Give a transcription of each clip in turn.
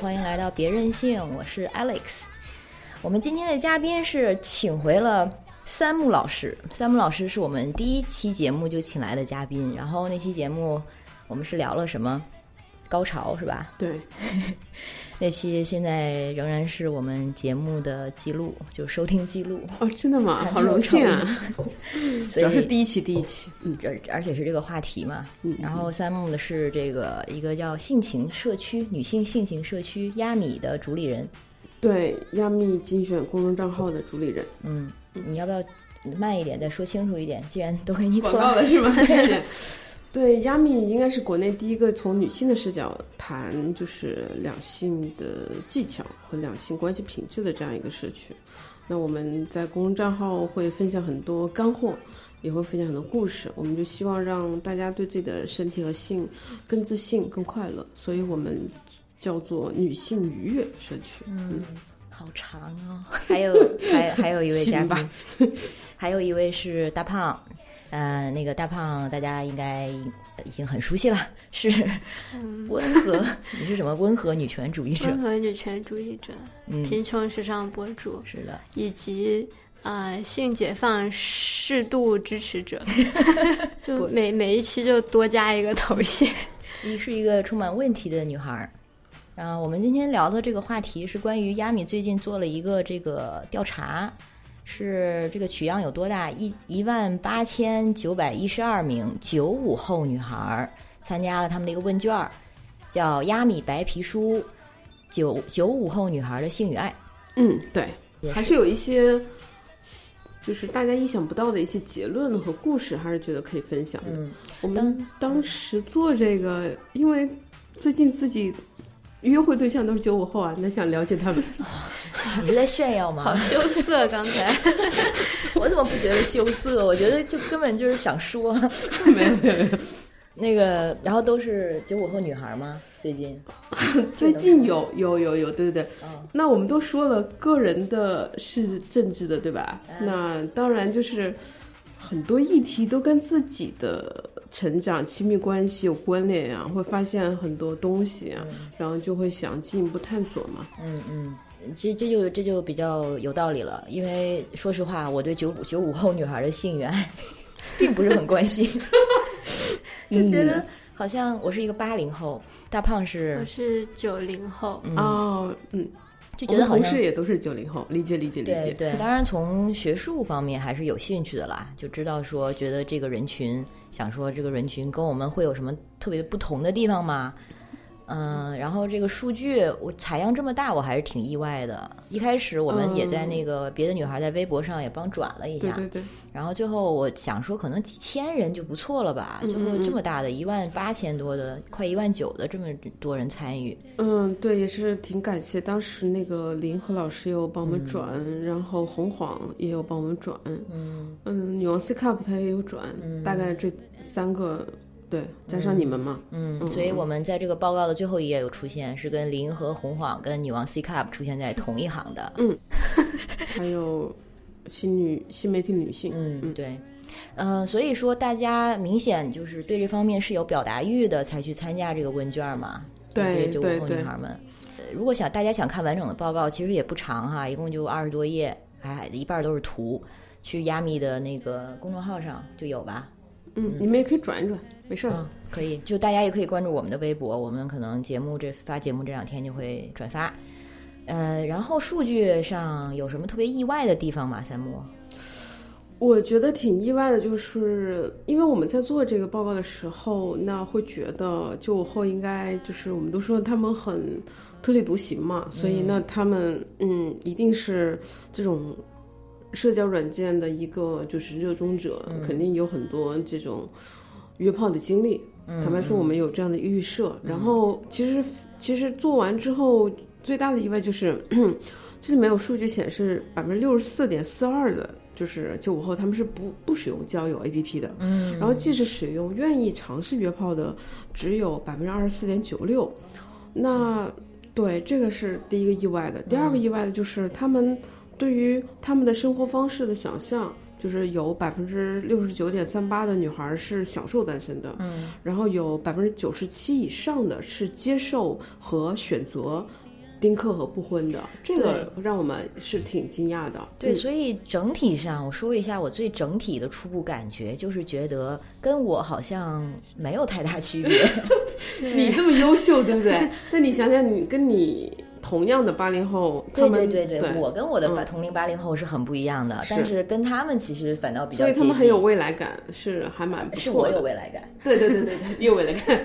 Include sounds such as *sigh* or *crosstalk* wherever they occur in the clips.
欢迎来到别任性，我是 Alex。我们今天的嘉宾是请回了三木老师，三木老师是我们第一期节目就请来的嘉宾，然后那期节目我们是聊了什么？高潮是吧？对，*laughs* 那期现在仍然是我们节目的记录，就收听记录。哦，真的吗？*laughs* 好荣幸啊！*laughs* 主要是第一期，第一期，嗯，而而且是这个话题嘛。嗯，然后三木的是这个一个叫性情社区女性性情社区亚米的主理人。对，亚米精选公众账号的主理人。嗯，你要不要慢一点，再说清楚一点？既然都给你广告了，是吗？谢谢。对，亚米应该是国内第一个从女性的视角谈就是两性的技巧和两性关系品质的这样一个社区。那我们在公众账号会分享很多干货，也会分享很多故事。我们就希望让大家对自己的身体和性更自信、更快乐。所以我们叫做女性愉悦社区。嗯，好长哦。还有还还有一位嘉宾，*laughs* 还有一位是大胖。呃，那个大胖，大家应该已经很熟悉了，是温和。你是什么温和女权主义者？温和女权主义者，贫穷时尚博主，是的，以及呃性解放适度支持者，*laughs* 就每每一期就多加一个头衔。你是一个充满问题的女孩儿。然后我们今天聊的这个话题是关于亚米最近做了一个这个调查。是这个取样有多大？一一万八千九百一十二名九五后女孩参加了他们的一个问卷儿，叫“亚米白皮书”，九九五后女孩的性与爱。嗯，对，还是有一些，就是大家意想不到的一些结论和故事，还是觉得可以分享的。我们当时做这个，因为最近自己。约会对象都是九五后啊，那想了解他们？你是在炫耀吗？好羞涩，刚才 *laughs* 我怎么不觉得羞涩？我觉得就根本就是想说，没有没有没有。那个，然后都是九五后女孩吗？最近 *laughs* 最近有有有有，对对对。那我们都说了，个人的是政治的，对吧？那当然就是很多议题都跟自己的。成长、亲密关系有关联啊，会发现很多东西啊，然后就会想进一步探索嘛。嗯嗯，这这就这就比较有道理了。因为说实话，我对九五九五后女孩的性缘 *laughs* 并不是很关心，*laughs* 就觉得好像我是一个八零后，大胖是我是九零后哦，嗯。就觉得同事也都是九零后，理解理解理解。对，当然从学术方面还是有兴趣的啦，就知道说觉得这个人群，想说这个人群跟我们会有什么特别不同的地方吗？嗯，然后这个数据我采样这么大，我还是挺意外的。一开始我们也在那个别的女孩在微博上也帮转了一下，对对对。然后最后我想说，可能几千人就不错了吧？最后这么大的一万八千多的，快一万九的这么多人参与。嗯，对，也是挺感谢。当时那个林和老师有帮我们转，然后红黄也有帮我们转。嗯嗯，女王 C cup 他也有转，大概这三个。对，加上你们嘛，嗯，所以我们在这个报告的最后一页有出现，是跟林和红晃跟女王 C cup 出现在同一行的，嗯，*laughs* 还有新女新媒体女性，嗯，对，嗯，所以说大家明显就是对这方面是有表达欲的，才去参加这个问卷嘛，对，九五后女孩们，如果想大家想看完整的报告，其实也不长哈，一共就二十多页，哎，一半都是图，去亚米的那个公众号上就有吧。嗯，你们也可以转一转，没事儿，可以。就大家也可以关注我们的微博，我们可能节目这发节目这两天就会转发。呃，然后数据上有什么特别意外的地方吗？三木？我觉得挺意外的，就是因为我们在做这个报告的时候，那会觉得九五后应该就是我们都说他们很特立独行嘛，所以那他们嗯一定是这种。社交软件的一个就是热衷者，肯定有很多这种约炮的经历。坦白说，我们有这样的预设。然后，其实其实做完之后，最大的意外就是，*clears throat* 这里面有数据显示，百分之六十四点四二的，就是九五后他们是不不使用交友 APP 的。嗯。然后，即使使用，愿意尝试约炮的，只有百分之二十四点九六。那对这个是第一个意外的。第二个意外的就是他们。对于他们的生活方式的想象，就是有百分之六十九点三八的女孩是享受单身的，嗯，然后有百分之九十七以上的是接受和选择丁克和不婚的，这个让我们是挺惊讶的。对，嗯所以整体上，我说一下我最整体的初步感觉，就是觉得跟我好像没有太大区别。*laughs* 你这么优秀，对不对？*laughs* 但你想想，你跟你同样的八零后，他对对对对我跟我的同龄八零后是很不一样的，是但是跟他们其实反倒比较所以他们很有未来感，是还蛮不是我有。未来感。对对对对对，有未来感。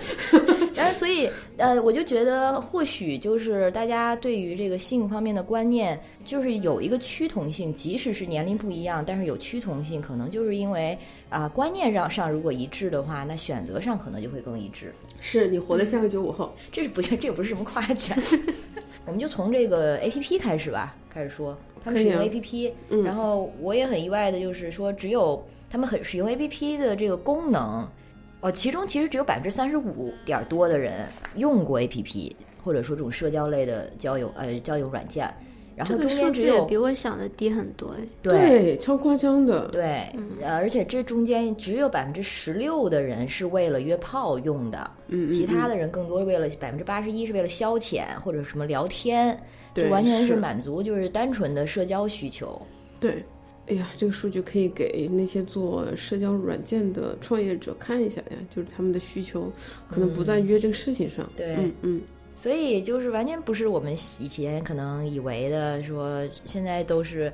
然后，所以呃，我就觉得或许就是大家对于这个性方面的观念，就是有一个趋同性，即使是年龄不一样，但是有趋同性，可能就是因为啊、观念上上如果一致的话，那选择上可能就会更一致。是你活得像个九五后，这是不这也不是什么夸奖，*laughs* 我们就从这个 A P P 开始吧，开始说他们使用 A P P，、嗯。然后我也很意外的就是说，只有他们很使用 A P P 的这个功能，哦，其中其实只有百分之三十五点儿多的人用过 A P P，或者说这种社交类的交友呃交友软件，然后中间只有比我想的低很多哎。对超夸张的。对，呃而且这中间只有百分之十六的人是为了约炮用的，嗯，嗯其他嗯的人更多是为了百分之八十一是为了消遣或者什么聊天，就对完全是是满足就是单纯的社交需求。对。哎呀，这个数据可以给那些做社交软件的创业者看一下呀，就是他们的需求可能不在约这个事情上。对嗯嗯，所以就是完全不是我们以前可能以为的，说现在都是，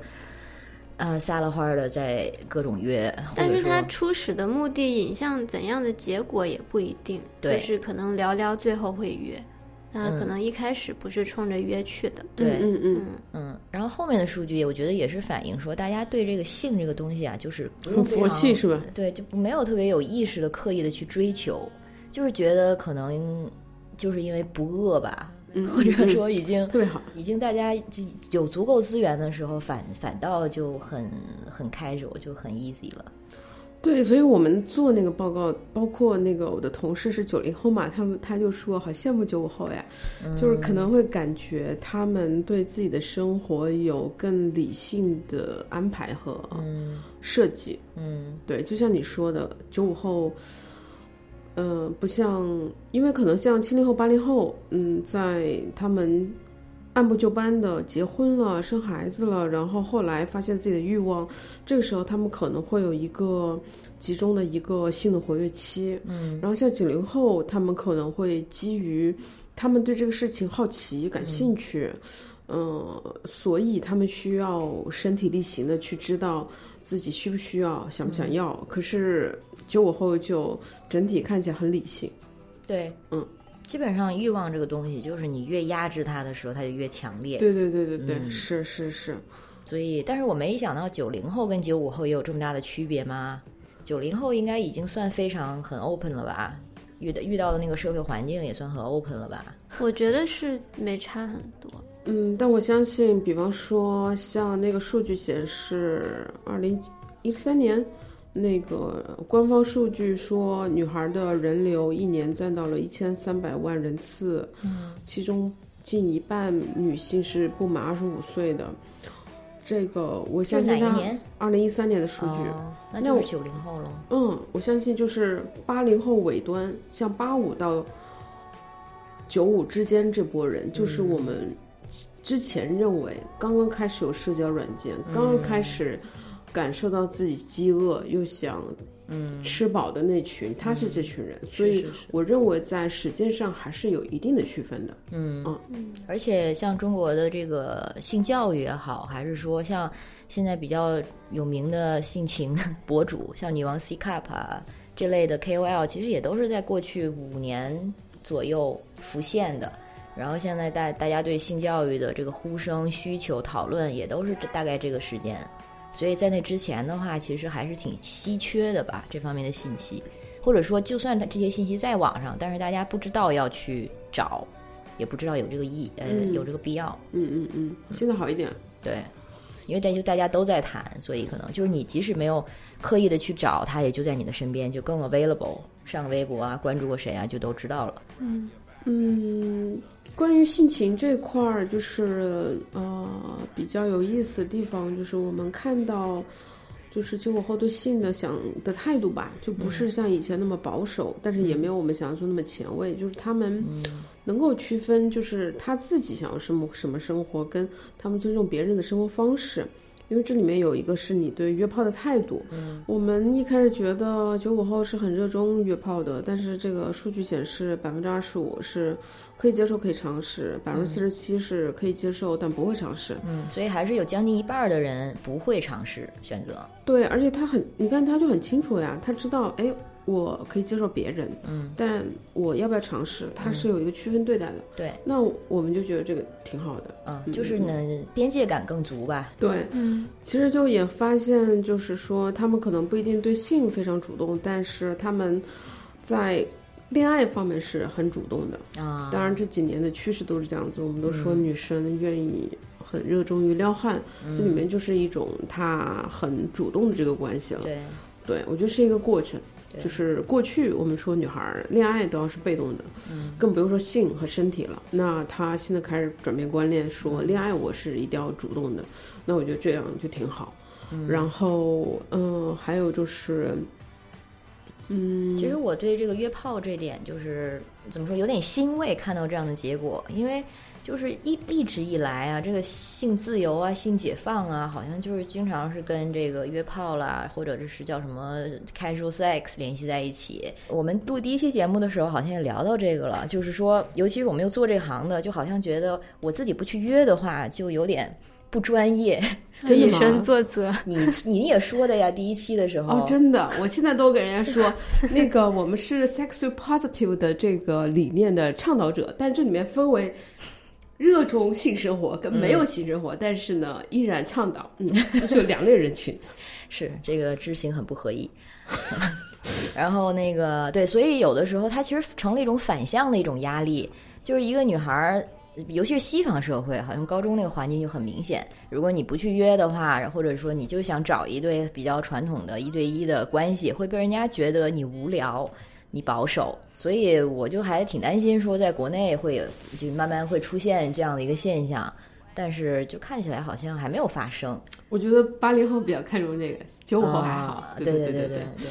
呃，撒了欢儿的在各种约，但是者说它初始的目的引向怎样的结果也不一定，对就是可能聊聊最后会约，那嗯可能一开始不是冲着约去的。对，嗯嗯嗯，嗯，然后后面的数据，我觉得也是反映说，大家对这个性这个东西啊，就是不嗯，用很佛系是吧？对，就没有特别有意识的、刻意的去追求，就是觉得可能就是因为不饿吧，*laughs* 嗯，或者嗯说已经特别好。已经大家就有足够资源的时候，反反倒就很很开手，就很 easy 了。对，所以我们做那个报告，包括那个我的同事是九零后嘛，他们他就说好羡慕九五后呀，就是可能会感觉他们对自己的生活有更理性的安排和嗯设计。嗯对，就像你说的，九五后，呃，不像，因为可能像七零后、八零后，嗯，在他们按部就班的结婚了、生孩子了，然后后来发现自己的欲望，这个时候他们可能会有一个集中的一个性的活跃期。嗯然后像九零后，他们可能会基于他们对这个事情好奇、感兴趣，嗯、所以他们需要身体力行的去知道自己需不需要、想不想要。可是九五后就整体看起来很理性，对，嗯，基本上欲望这个东西，就是你越压制它的时候，它就越强烈。对对对对对，嗯是是是，所以，但是我没想到九零后跟九五后也有这么大的区别吗？九零后应该已经算非常很 open 了吧？遇到遇到的那个社会环境也算很 open 了吧？我觉得是没差很多。嗯，但我相信，比方说像那个数据显示，二零一三年。那个官方数据说，女孩的人流一年占到了一千三百万人次，嗯其中近一半女性是不满二十五岁的。这个我相信它一年？二零一三年的数据，哦，那那我就是九零后了。嗯，我相信就是八零后尾端，像八五到九五之间这波人，就是我们之前认为刚刚开始有社交软件，刚刚开始感受到自己饥饿又想嗯，吃饱的那群，他是这群人，所以我认为在实践上还是有一定的区分的。嗯。嗯。而且像中国的这个性教育也好，还是说像现在比较有名的性情 *laughs* 博主，像女王 C Cup 啊这类的 KOL，其实也都是在过去五年左右浮现的。然后现在大大家对性教育的这个呼声、需求、讨论也都是大概这个时间，所以在那之前的话，其实还是挺稀缺的吧，这方面的信息，或者说就算它这些信息在网上，但是大家不知道要去找，也不知道有这个意呃、嗯有这个必要，嗯嗯嗯，现在好一点。对，因为大就大家都在谈，所以可能就是你即使没有刻意的去找，它也就在你的身边，就更 available。上微博啊，关注过谁啊，就都知道了。嗯，嗯，关于性情这块儿，就是呃比较有意思的地方，就是我们看到，就是九五后对性的想的态度吧，就不是像以前那么保守，但是也没有我们想象中那么前卫。就是他们能够区分，就是他自己想要什么什么生活，跟他们尊重别人的生活方式。因为这里面有一个是你对约炮的态度。嗯，我们一开始觉得九五后是很热衷约炮的，但是这个数据显示，百分之二十五是可以接受、可以尝试，百分之四十七是可以接受但不会尝试。嗯，所以还是有将近一半的人不会尝试选择。对，而且他很，你看他就很清楚呀，他知道，哎。我可以接受别人，嗯，但我要不要尝试，它是有一个区分对待的。对，那我们就觉得这个挺好的，嗯，就是呢，边界感更足吧。对，嗯，其实就也发现，就是说他们可能不一定对性非常主动，但是他们在恋爱方面是很主动的啊。当然这几年的趋势都是这样子，我们都说女生愿意很热衷于撩汉，这里面就是一种他很主动的这个关系了。对，对我觉得是一个过程。就是过去我们说女孩恋爱都要是被动的，嗯，更不用说性和身体了。那她现在开始转变观念，说恋爱我是一定要主动的。那我觉得这样就挺好。然后，嗯，还有就是，嗯，其实我对这个约炮这点就是怎么说，有点欣慰，看到这样的结果，因为。就是一一直以来啊，这个性自由啊、性解放啊，好像就是经常是跟这个约炮啦，或者这是叫什么 casual sex 联系在一起。我们录第一期节目的时候，好像也聊到这个了，就是说，尤其是我们又做这行的，就好像觉得我自己不去约的话，就有点不专业，*laughs* 就以身作则。*laughs* 你你也说的呀，第一期的时候。哦，真的，我现在都给人家说，*laughs* 那个我们是 sexual positive 的这个理念的倡导者，但这里面分为。热衷性生活跟没有性生活，但是呢，依然倡导，嗯，这是两类人群，*laughs* 是这个知行很不合一。*laughs* 然后那个对，所以有的时候它其实成了一种反向的一种压力，就是一个女孩儿，尤其是西方社会，好像高中那个环境就很明显，如果你不去约的话，或者说你就想找一对比较传统的一对一的关系，会被人家觉得你无聊。你保守，所以我就还挺担心，说在国内会有就慢慢会出现这样的一个现象，但是就看起来好像还没有发生。我觉得八零后比较看重这个，九五后还好。对对对对对，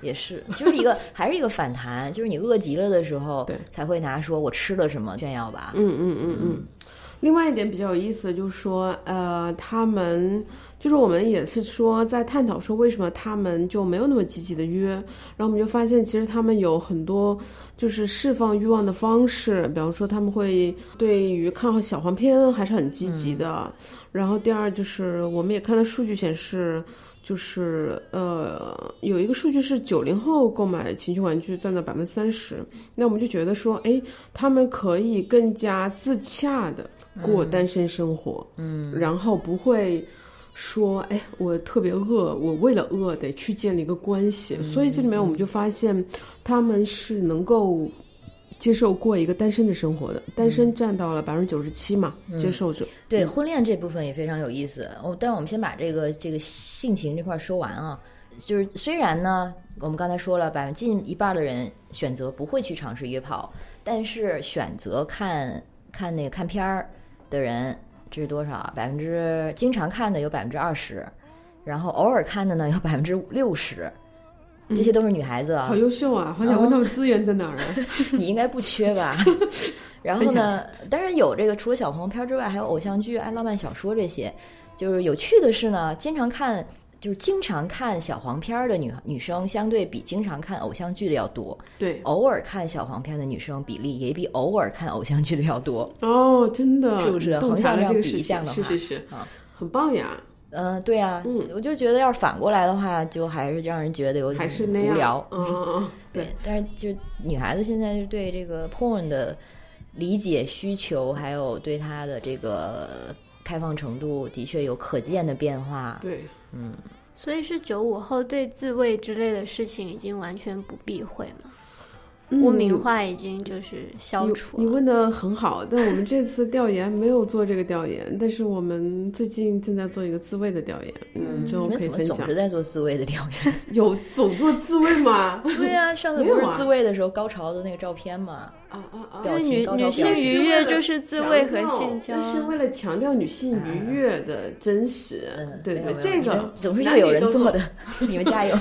也是，就是一个还是一个反弹，就是你饿极了的时候，对，才会拿说我吃了什么炫耀吧。嗯嗯嗯嗯。另外一点比较有意思的，就是说，呃，他们就是我们也是说在探讨说为什么他们就没有那么积极的约，然后我们就发现其实他们有很多就是释放欲望的方式，比方说他们会对于看小黄片还是很积极的，然后第二就是我们也看到数据显示。就是呃，有一个数据是九零后购买情趣玩具占到百分之三十，那我们就觉得说，哎，他们可以更加自洽的过单身生活，嗯，然后不会说，哎，我特别饿，我为了饿得去建立一个关系，所以这里面我们就发现他们是能够。接受过一个单身的生活的，单身占到了百分之九十七嘛，接受者。对婚恋这部分也非常有意思。我，但我们先把这个这个性情这块说完啊。就是虽然呢，我们刚才说了，百分近一半的人选择不会去尝试约炮，但是选择看看那个看片儿的人，这是多少？百分之经常看的有百分之二十，然后偶尔看的呢有百分之六十。这些都是女孩子啊，好优秀啊！好想问他们资源在哪儿啊？*laughs* 你应该不缺吧？*laughs* 然后呢？当然有这个，除了小黄片之外，还有偶像剧、爱浪漫小说这些。就是有趣的是呢，经常看就是经常看小黄片的女女生，相对比经常看偶像剧的要多。对，偶尔看小黄片的女生比例也比偶尔看偶像剧的要多。哦，真的，是不是？横向这样比一下的话，是是是，啊，很棒呀。嗯，对呀，我就觉得要是反过来的话，就还是让人觉得有点无聊。嗯嗯，*laughs* 对。但是就女孩子现在就对这个 porn 的理解需求，还有对它的这个开放程度，的确有可见的变化。对，嗯。所以是九五后对自慰之类的事情已经完全不避讳了。污名化已经就是消除了。你问的很好，但我们这次调研没有做这个调研，但是我们最近正在做一个自慰的调研，嗯，之后可以分享。总是在做自慰的调研，有总做自慰吗？对呀，上次不是自慰的时候高潮的那个照片吗？啊啊啊！表情女女性愉悦就是自慰和性交，是为了强调女性愉悦的真实。对对，这个总是要有人做的，*laughs* 你们加油。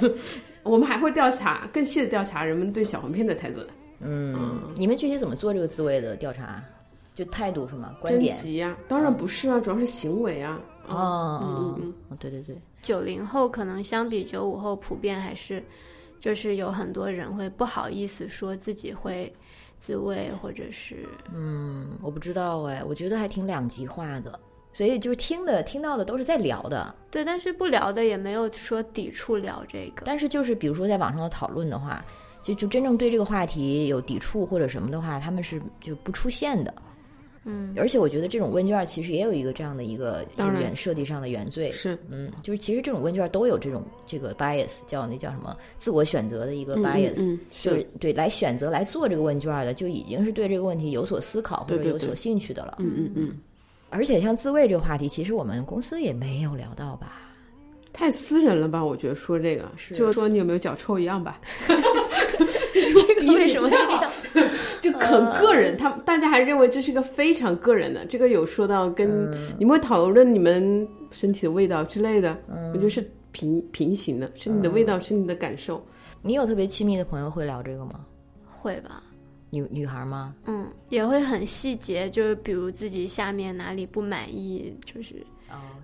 *laughs* 我们还会调查更细的调查人们对小黄片的态度的。嗯，你们具体怎么做这个自慰的调查？就态度是吗？观点呀？当然不是啊，主要是行为啊。哦，嗯嗯，对对对。九零后可能相比九五后普遍还是，就是有很多人会不好意思说自己会自慰，或者是嗯，我不知道哎，我觉得还挺两极化的。所以就是听的听到的都是在聊的，对，但是不聊的也没有说抵触聊这个。但是就是比如说在网上的讨论的话，就就真正对这个话题有抵触或者什么的话，他们是就不出现的。嗯，而且我觉得这种问卷其实也有一个这样的一个原设计上的原罪，是嗯，就是其实这种问卷都有这种这个 bias，叫那叫什么自我选择的一个 bias，就是对来选择来做这个问卷的就已经是对这个问题有所思考或者有所兴趣的了。嗯嗯嗯。而且像自慰这个话题，其实我们公司也没有聊到吧？太私人了吧？我觉得说这个，就说你有没有脚臭一样吧？*laughs* 就是为什么就很个人？他大家还认为这是个非常个人的。这个有说到跟你们会讨论你们身体的味道之类的，我觉得是平平行的，是你的味道，是你的感受。你有特别亲密的朋友会聊这个吗？会吧。女女孩吗？嗯，也会很细节，就是比如自己下面哪里不满意，就是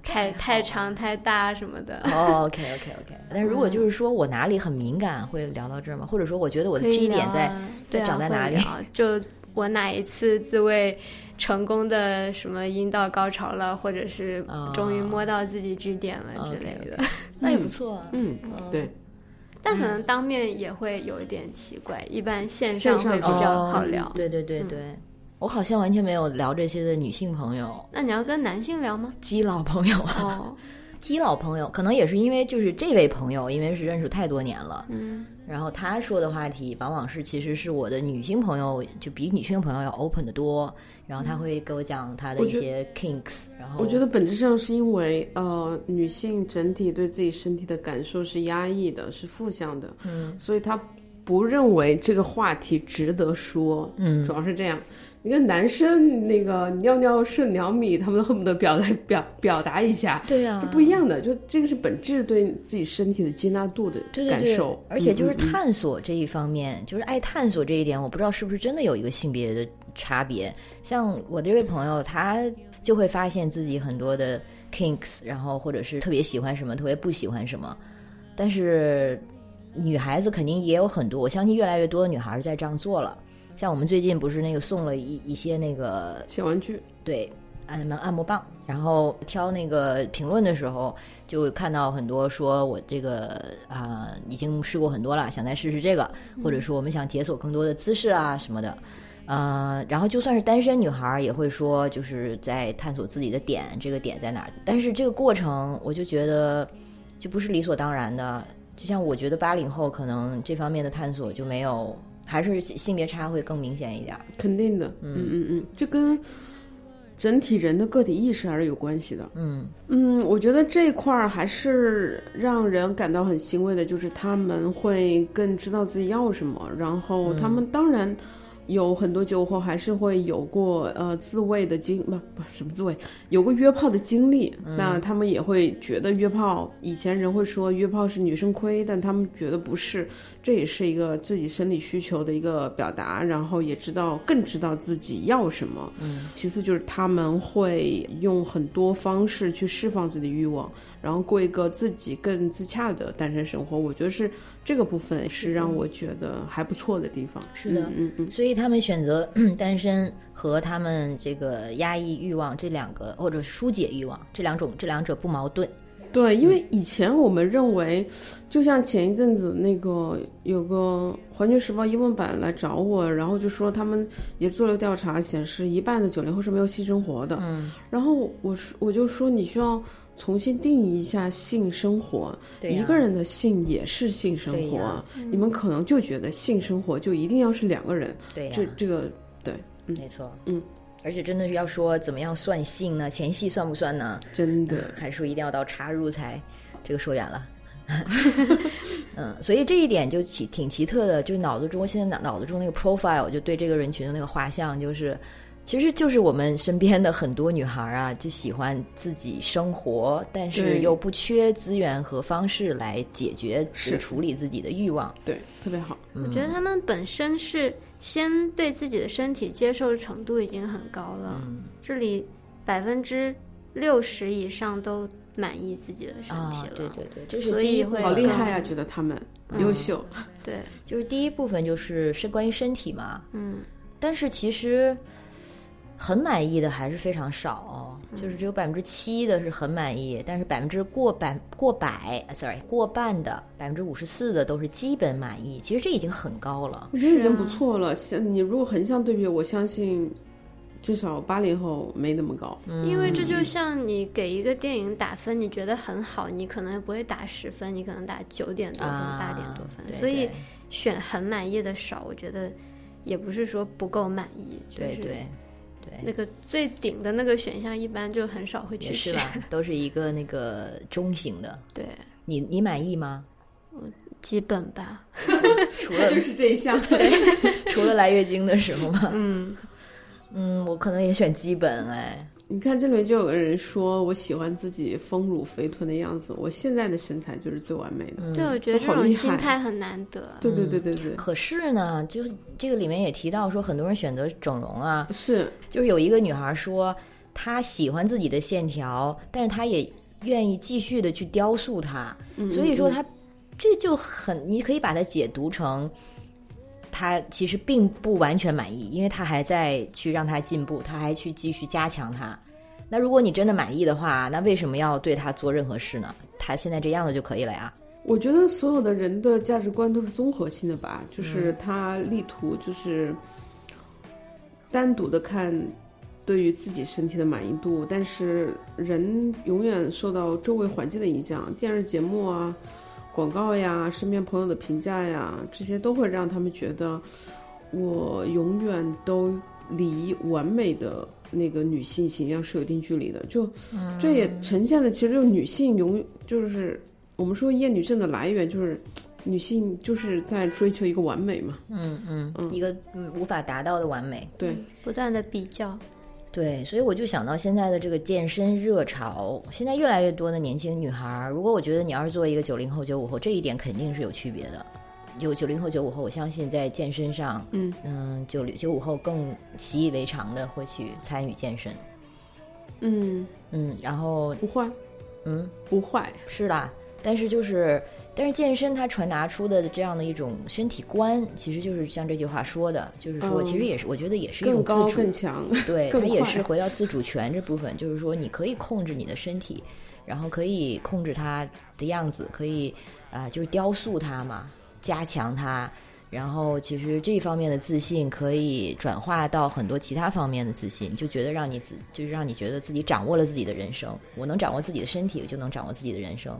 太太长太大什么的。哦，OK OK OK。*laughs* 但是如果就是说我哪里很敏感，会聊到这儿吗？或者说我觉得我的 G 点在在长在哪里？就我哪一次自慰成功的什么阴道高潮了，或者是终于摸到自己 G 点了之类的，*laughs* 那也不错啊。嗯，对。但可能当面也会有一点奇怪，一般线上会比较好聊。对对对对，我好像完全没有聊这些的女性朋友。那你要跟男性聊吗？基佬朋友哦，基佬朋友可能也是因为就是这位朋友，因为是认识太多年了，嗯，然后他说的话题往往是其实是我的女性朋友就比女性朋友要 open 的多。然后他会给我讲他的一些 kinks，然后我觉得本质上是因为呃女性整体对自己身体的感受是压抑的，是负向的，嗯，所以他不认为这个话题值得说，嗯，主要是这样。你看男生那个尿尿剩两米，他们恨不得表达表表达一下，对呀，不一样的，就这个是本质对自己身体的接纳度的感受，而且就是探索这一方面，就是爱探索这一点，我不知道是不是真的有一个性别的。差别，像我这位朋友，他就会发现自己很多的 kinks，然后或者是特别喜欢什么，特别不喜欢什么。但是女孩子肯定也有很多，我相信越来越多的女孩在这样做了。像我们最近不是那个送了一一些那个小玩具，对，按摩按摩棒，然后挑那个评论的时候，就看到很多说我这个啊已经试过很多了，想再试试这个，或者说我们想解锁更多的姿势啊什么的。呃，然后就算是单身女孩也会说，就是在探索自己的点，这个点在哪儿？但是这个过程，我就觉得就不是理所当然的。就像我觉得八零后可能这方面的探索就没有，还是性别差会更明显一点。肯定的，嗯嗯嗯，这跟整体人的个体意识还是有关系的。嗯嗯，我觉得这一块儿还是让人感到很欣慰的，就是他们会更知道自己要什么，然后他们当然。有很多酒后还是会有过呃自慰的经不不什么自慰，有过约炮的经历，那他们也会觉得约炮以前人会说约炮是女生亏，但他们觉得不是，这也是一个自己生理需求的一个表达，然后也知道更知道自己要什么。嗯，其次就是他们会用很多方式去释放自己的欲望。然后过一个自己更自洽的单身生活，我觉得是这个部分是让我觉得还不错的地方。是的，嗯嗯。所以他们选择 *clears throat* 单身和他们这个压抑欲望这两个，或者疏解欲望这两种，这两者不矛盾。对，因为以前我们认为，就像前一阵子那个有个《环球时报》英文版来找我，然后就说他们也做了调查，显示一半的九零后是没有性生活的。嗯。然后我说，我就说你需要。重新定义一下性生活。一个人的性也是性生活你们可能就觉得性生活就一定要是两个人，对呀、这这个对，嗯，没错，嗯，而且真的是要说怎么样算性呢？前戏算不算呢？真的。还是说一定要到插入才？这个说远了。*laughs* 嗯，所以这一点就奇挺奇特的，就脑子中现在脑脑子中那个 profile 就对这个人群的那个画像，就是其实就是我们身边的很多女孩啊，就喜欢自己生活，但是又不缺资源和方式来解决是。处理自己的欲望。对，特别好。我觉得他们本身是先对自己的身体接受程度已经很高了，嗯。这里百分之六十以上都满意自己的身体啊了，，对对对，这是所以会好厉害呀、觉得他们优秀。对，就是第一部分就是是关于身体嘛，嗯，但是其实很满意的还是非常少、哦，嗯就是只有百分之七的是很满意，但是百分之过百过百，sorry 过半的百分之五十四的都是基本满意，其实这已经很高了。我觉得已经不错了。像你如果横向对比，我相信至少八零后没那么高。因为这就像你给一个电影打分，你觉得很好，你可能也不会打十分，你可能打九点多分、啊八点多分，对所以选很满意的少，我觉得也不是说不够满意，就是对对对，那个最顶的那个选项一般就很少会去选，是吧，都是一个那个中型的。*laughs* 对，你你满意吗？我基本吧，*laughs* 除了就是这一项，除了来月经的时候吗？嗯，嗯，我可能也选基本哎。你看这里面就有个人说，我喜欢自己丰乳肥臀的样子，我现在的身材就是最完美的。嗯对，我觉得这种心态很难得，对对对对对，可是呢，就这个里面也提到说，很多人选择整容啊，是就是有一个女孩说，她喜欢自己的线条，但是她也愿意继续的去雕塑它，嗯所以说她这就很，你可以把它解读成。她其实并不完全满意，因为他还在去让他进步，他还去继续加强他。那如果你真的满意的话，那为什么要对他做任何事呢？他现在这样子就可以了呀。我觉得所有的人的价值观都是综合性的吧，就是嗯他力图就是单独的看对于自己身体的满意度，但是人永远受到周围环境的影响，电视节目啊、广告呀、身边朋友的评价呀，这些都会让他们觉得我永远都离完美的那个女性形象是有一定距离的。就这也呈现的其实就是女性永就是我们说厌女症的来源就是女性就是在追求一个完美嘛。嗯嗯，嗯一个嗯无法达到的完美。对，不断的比较，对，所以我就想到现在的这个健身热潮，现在越来越多的年轻女孩儿，如果我觉得你要是作为一个九零后、九五后，这一点肯定是有区别的。有九零后、九五后，我相信在健身上，嗯嗯，九九五后更习以为常的会去参与健身，嗯，嗯，然后不坏，嗯不坏。是啦，但是就是，但是健身它传达出的这样的一种身体观，其实就是像这句话说的，就是说，嗯其实也是我觉得也是一种自主，更强，对，它也是回到自主权这部分，就是说你可以控制你的身体，然后可以控制它的样子，可以啊、就是雕塑它嘛，加强它。然后，其实这方面的自信可以转化到很多其他方面的自信，就觉得让你自，就是让你觉得自己掌握了自己的人生。我能掌握自己的身体，我就能掌握自己的人生。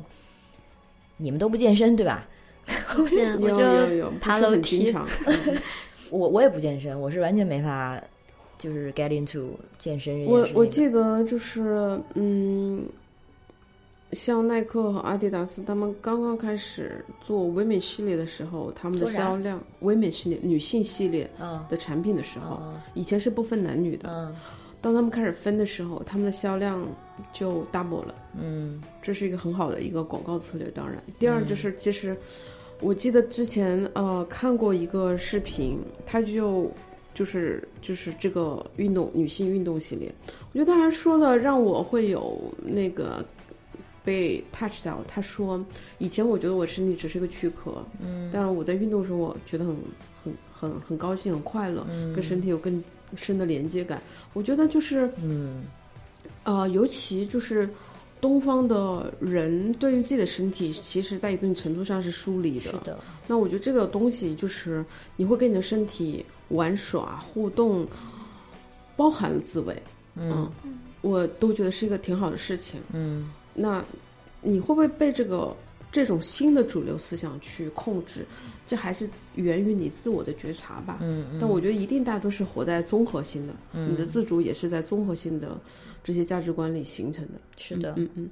你们都不健身对吧？现在我就爬楼梯。*laughs* 我我也不健身，我是完全没法，就是 get into 健身我我记得就是嗯，像耐克和阿迪达斯他们刚刚开始做唯美系列的时候，他们的销量唯美系列女性系列嗯的产品的时候，嗯以前是不分男女的，嗯当他们开始分的时候，他们的销量就 double 了。嗯这是一个很好的一个广告策略。当然，第二就是其实我记得之前呃看过一个视频，他就就是就是这个运动女性运动系列，我觉得他还说的让我会有那个。被 touch 到，他说：“以前我觉得我身体只是个躯壳，嗯，但我在运动的时候，我觉得很很很很高兴，很快乐，跟身体有更深的连接感。我觉得就是嗯呃，尤其就是东方的人对于自己的身体，其实在一定程度上是疏离的。是的，那我觉得这个东西就是你会跟你的身体玩耍互动，包含了自慰，嗯我都觉得是一个挺好的事情。嗯那你会不会被这个这种新的主流思想去控制？这还是源于你自我的觉察吧。嗯嗯但我觉得一定大家都是活在综合性的，你的自主也是在综合性的这些价值观里形成的。是的，嗯嗯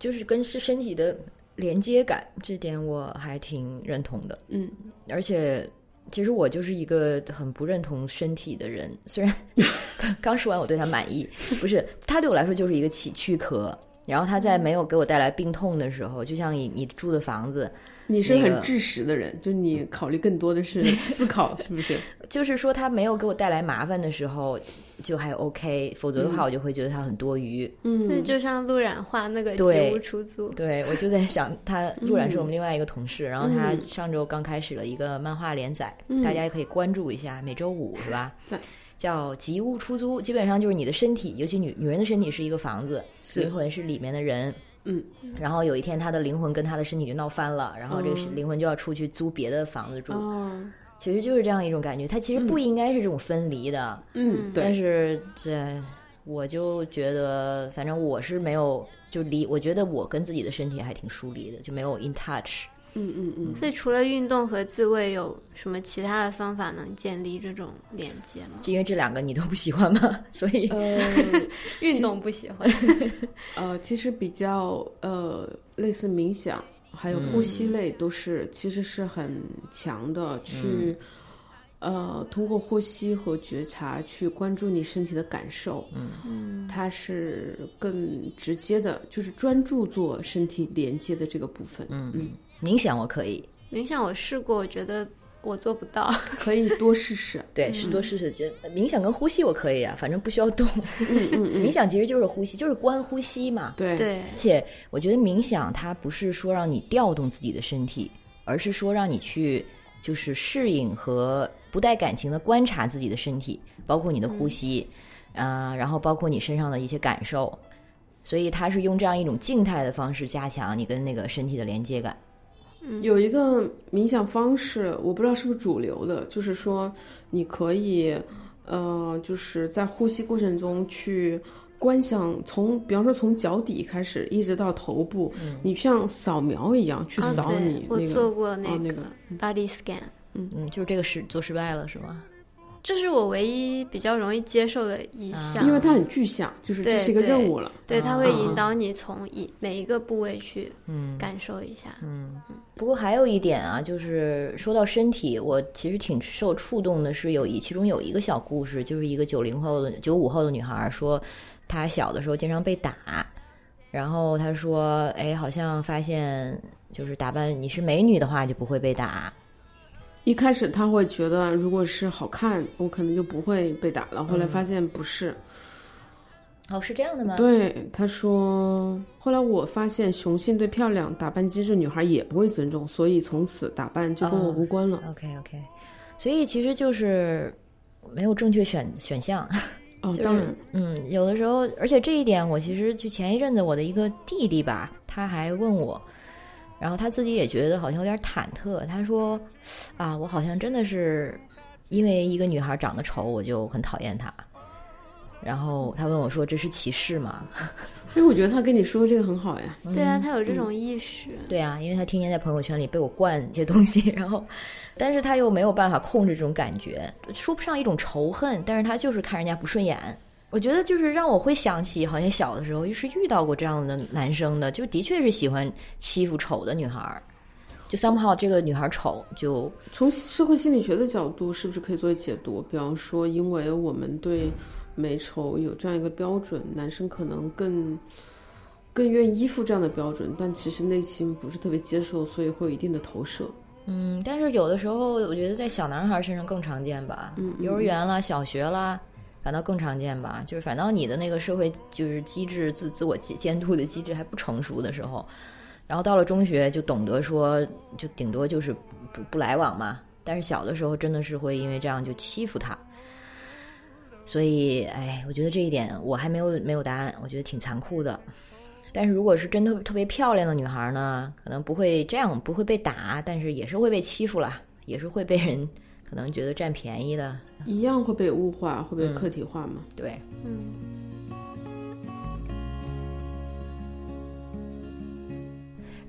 就是跟是身体的连接感，这点我还挺认同的。嗯，而且其实我就是一个很不认同身体的人，虽然 *laughs* 刚说完我对他满意，不是他对我来说就是一个躯躯壳。然后他在没有给我带来病痛的时候，就像你你住的房子，你是很知实的人，就你考虑更多的是 *laughs* 思考，是不是？就是说他没有给我带来麻烦的时候，就还 OK，否则的话我就会觉得他很多余。嗯所以嗯，就像陆冉画那个对吉屋出租，对，我就在想，他陆冉是我们另外一个同事，然后他嗯上周刚开始了一个漫画连载，嗯大家也可以关注一下，每周五是吧在？叫吉屋出租，基本上就是你的身体，尤其女女人的身体是一个房子，灵魂是里面的人。嗯，然后有一天，他的灵魂跟他的身体就闹翻了，然后这个嗯灵魂就要出去租别的房子住，哦，其实就是这样一种感觉。它其实不应该是这种分离的，嗯，但，是这我就觉得，反正我是没有就离，我觉得我跟自己的身体还挺疏离的，就没有 in touch。嗯嗯嗯。所以除了运动和自慰，有什么其他的方法能建立这种连接吗？因为这两个你都不喜欢吗，*laughs* 所以呃 *laughs* 运动不喜欢，*laughs* 呃，其实比较呃类似冥想，还有呼吸类，都是、其实是很强的去。呃，通过呼吸和觉察去关注你身体的感受，嗯，它是更直接的，就是专注做身体连接的这个部分。嗯嗯，冥想我可以，冥想我试过，我觉得我做不到。*laughs* 可以多试试。对，是多试试。其实冥想跟呼吸我可以啊，反正不需要动。嗯嗯嗯，*laughs* 冥想其实就是呼吸，就是观呼吸嘛。对对，而且我觉得冥想它不是说让你调动自己的身体，而是说让你去就是适应和不带感情的观察自己的身体，包括你的呼吸，啊、然后包括你身上的一些感受。所以它是用这样一种静态的方式加强你跟那个身体的连接感。有一个冥想方式，我不知道是不是主流的，就是说你可以，呃，就是在呼吸过程中去观想从，比方说从脚底开始一直到头部，你像扫描一样去啊扫你那个。做过哦那个个 body scan，嗯，就是这个失做失败了是吗？这是我唯一比较容易接受的一项，因为它很具象，就是这对是一个任务了。对它会嗯引导你从一每一个部位去嗯。感受一下。嗯。不过还有一点啊，就是说到身体，我其实挺受触动的，是有一其中有一个小故事，就是一个九零后的九五后的女孩说，她小的时候经常被打，然后她说，哎，好像发现就是打扮你是美女的话就不会被打，一开始他会觉得，如果是好看，我可能就不会被打了。后来发现不是，哦，是这样的吗？对他说，后来我发现雄性对漂亮、打扮精致女孩也不会尊重，所以从此打扮就跟我哦无关了。，OK OK，所以其实就是没有正确选选项。*laughs* 哦，就是当然，嗯，有的时候，而且这一点，我其实就前一阵子我的一个弟弟吧，他还问我，然后他自己也觉得好像有点忐忑。他说：“啊，我好像真的是因为一个女孩长得丑，我就很讨厌她。”然后他问我说：“这是歧视吗因为 *laughs* 我觉得他跟你说这个很好呀。对啊，他有这种意识。？”对啊，因为他天天在朋友圈里被我灌一些东西，然后，但是他又没有办法控制这种感觉，说不上一种仇恨，但是他就是看人家不顺眼。我觉得就是让我会想起，好像小的时候是遇到过这样的男生的，就的确是喜欢欺负丑的女孩儿，就 somehow 这个女孩丑，就从社会心理学的角度，是不是可以作为解读？比方说，因为我们对美丑有这样一个标准，男生可能更更愿意依附这样的标准，但其实内心不是特别接受，所以会有一定的投射。嗯，但是有的时候我觉得在小男孩身上更常见吧，嗯嗯幼儿园啦、小学啦。反倒更常见吧，就是反倒你的那个社会就是机制自自我监监督的机制还不成熟的时候，然后到了中学就懂得说，就顶多就是不不来往嘛。但是小的时候真的是会因为这样就欺负他，所以哎，我觉得这一点我还没有没有答案，我觉得挺残酷的。但是如果是真特特别漂亮的女孩呢，可能不会这样，不会被打，但是也是会被欺负啦，也是会被人可能觉得占便宜的。一样会被物化，会被客体化嘛？对，嗯，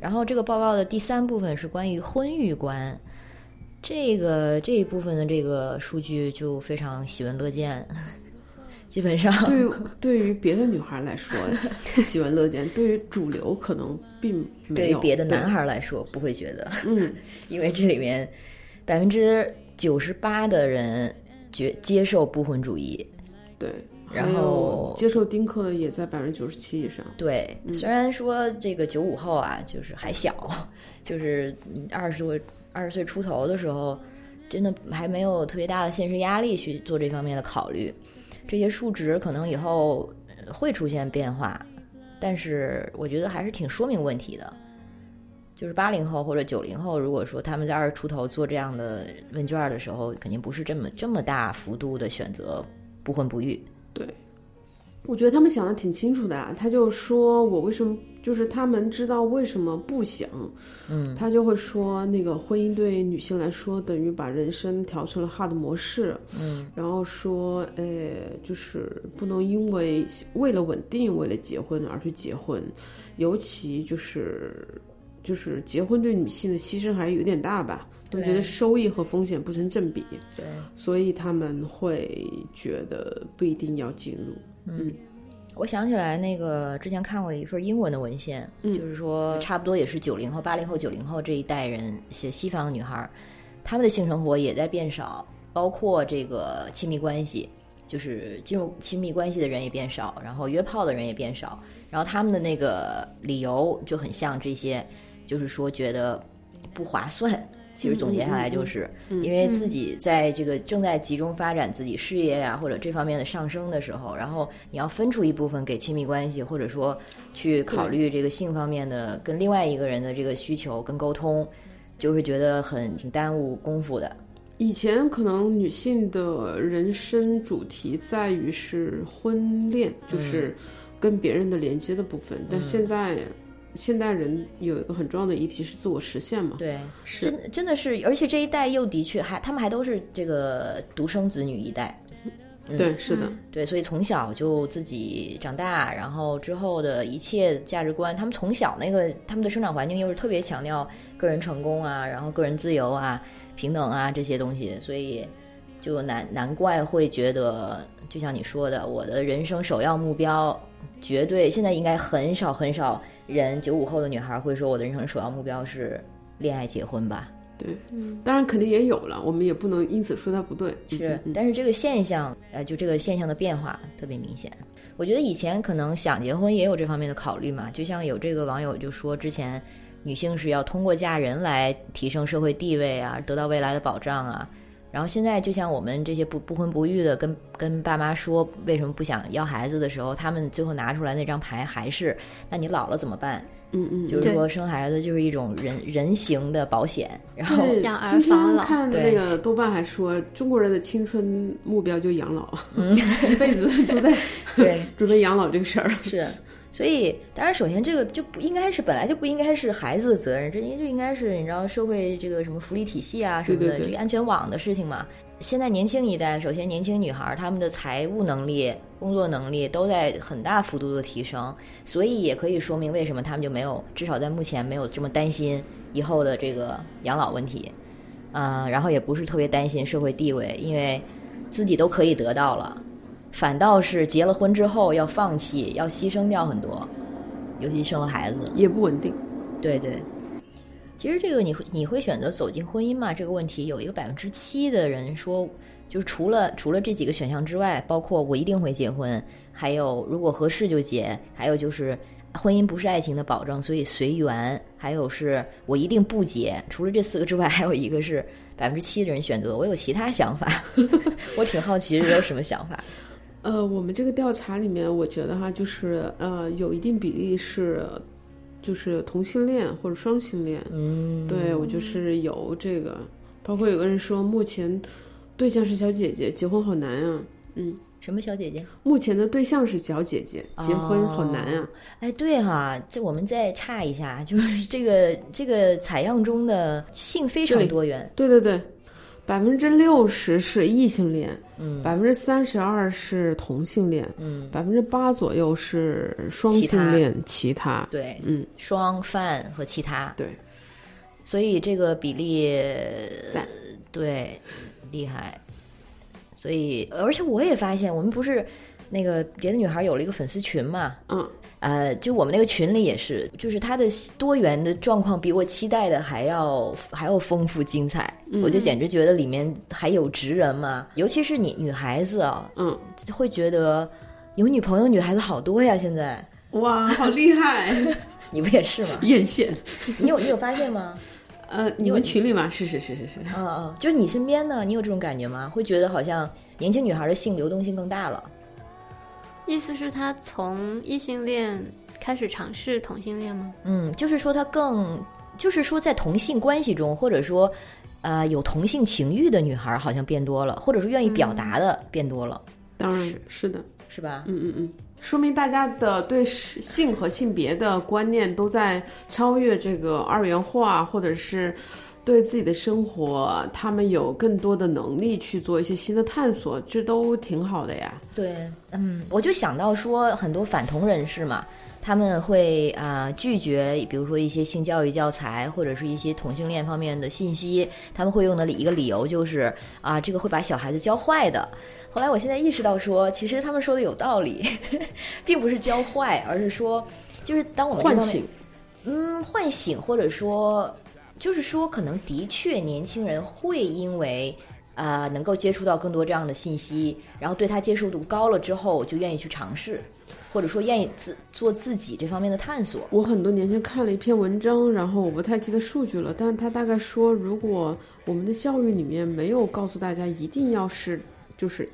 然后这个报告的第三部分是关于婚育观，这个这一部分的这个数据就非常喜闻乐见，*laughs* 基本上对于对于别的女孩来说喜闻乐见，*laughs* 对于主流可能并没有。对于别的男，孩来说不会觉得，嗯，*laughs* 因为这里面百分之九十八的人觉接受不婚主义。对。然后接受丁克的也在百分之九十七以上。对，虽然说这个九五后啊，就是还小，就是二十多、二十岁出头的时候，真的还没有特别大的现实压力去做这方面的考虑。这些数值可能以后呃会出现变化，但是我觉得还是挺说明问题的。就是八零后或者九零后，如果说他们在二十出头做这样的问卷的时候，肯定不是这么这么大幅度的选择不婚不育。对。我觉得他们想的挺清楚的啊，他就说我为什么，就是他们知道为什么不想，嗯，他就会说那个婚姻对女性来说等于把人生调成了 hard 模式，嗯，然后说，呃，就是不能因为为了稳定为了结婚而去结婚，尤其就是就是结婚对女性的牺牲还是有点大吧，他们觉得收益和风险不成正比，对，所以他们会觉得不一定要进入。嗯我想起来，那个之前看过一份英文的文献，就是说差不多也是九零后、八零后、九零后这一代人，些西方的女孩儿，她们的性生活也在变少，包括这个亲密关系，就是进入亲密关系的人也变少，然后约炮的人也变少，然后他们的那个理由就很像这些，就是说觉得不划算。其实总结下来就是，因为自己在这个正在集中发展自己事业呀、或者这方面的上升的时候，然后你要分出一部分给亲密关系，或者说去考虑这个性方面的跟另外一个人的这个需求跟沟通，就会觉得很挺耽误功夫的。以前可能女性的人生主题在于是婚恋，就是跟别人的连接的部分，但现在现代人有一个很重要的议题是自我实现嘛，对，是。真真的是，而且这一代又的确还，他们还都是这个独生子女一代，对，是的，对，所以从小就自己长大，然后之后的一切价值观，他们从小那个他们的生长环境又是特别强调个人成功啊，然后个人自由啊、平等啊这些东西，所以就难难怪会觉得，就像你说的，我的人生首要目标绝对现在应该很少很少人九五后的女孩会说我的人生首要目标是恋爱结婚吧。对，当然肯定也有了，我们也不能因此说它不对，是，但是这个现象，呃，就这个现象的变化特别明显。我觉得以前可能想结婚也有这方面的考虑嘛，就像有这个网友就说，之前女性是要通过嫁人来提升社会地位啊，得到未来的保障啊。然后现在就像我们这些不不婚不育的，跟跟爸妈说为什么不想要孩子的时候，他们最后拿出来那张牌还是，那你老了怎么办？嗯嗯，就是说生孩子就是一种人人形的保险，然后对，养儿今天防老看对那个豆瓣还说，中国人的青春目标就养老，嗯 *laughs* 一辈子都在对准备养老这个事儿。是，所以当然，首先这个就不应该是本来就不应该是孩子的责任，这应就应该是你知道社会这个什么福利体系啊什么的，对对对这个安全网的事情嘛。现在年轻一代，首先年轻女孩儿她们的财务能力、工作能力都在很大幅度的提升，所以也可以说明为什么他们就没有，至少在目前没有这么担心以后的这个养老问题，啊、然后也不是特别担心社会地位，因为自己都可以得到了。反倒是结了婚之后要放弃，要牺牲掉很多，尤其生了孩子。也不稳定。对对，其实这个你会你会选择走进婚姻吗？这个问题有一个百分之七的人说，就是除了除了这几个选项之外，包括我一定会结婚，还有如果合适就结，还有就是婚姻不是爱情的保证，所以随缘，还有是我一定不结。除了这四个之外，还有一个是百分之七的人选择我有其他想法，*laughs* 我挺好奇是有什么想法。呃，我们这个调查里面，我觉得哈，就是呃，有一定比例是就是同性恋或者双性恋。嗯，对我就是有这个，包括有个人说，目前对象是小姐姐，结婚好难啊。嗯，什么小姐姐？目前的对象是小姐姐，结婚好难啊。哎，对哈，这我们再岔一下，就是这个这个采样中的性非常多元，对对对，百分之六十是异性恋，嗯。百分之三十二是同性恋，嗯，百分之八左右是双性恋，其他，对，嗯，双泛和其他，对，所以这个比例在对厉害。所以，而且我也发现，我们不是那个别的女孩有了一个粉丝群嘛，嗯，呃，就我们那个群里也是，就是她的多元的状况比我期待的还要还要丰富精彩。嗯我就简直觉得里面还有直人嘛，尤其是你女孩子啊，嗯，会觉得有女朋友女孩子好多呀。现在哇，好厉害，*laughs* 你不也是吗？艳羡。你有你有发现吗？*laughs* 呃，你们群里吗？是是是是是，嗯嗯，就是你身边呢，你有这种感觉吗？会觉得好像年轻女孩的性流动性更大了。意思是他从异性恋开始尝试同性恋吗？嗯，就是说他更，就是说在同性关系中，或者说，呃，有同性情欲的女孩好像变多了，或者说愿意表达的变多了，当然是的，是吧？嗯嗯嗯，说明大家的对性和性别的观念都在超越这个二元化，或者是对自己的生活，他们有更多的能力去做一些新的探索，这都挺好的呀。对，嗯，我就想到说，很多反同人士嘛，他们会啊、拒绝，比如说一些性教育教材或者是一些同性恋方面的信息，他们会用的一个理由就是啊、这个会把小孩子教坏的。后来我现在意识到说，其实他们说的有道理，*laughs* 并不是教坏，而是说，就是当我们唤醒，嗯，唤醒，或者说，就是说，可能的确年轻人会因为呃能够接触到更多这样的信息，然后对他接受度高了之后，就愿意去尝试，或者说愿意自做自己这方面的探索。我很多年前看了一篇文章，然后我不太记得数据了，但是他大概说，如果我们的教育里面没有告诉大家一定要是就是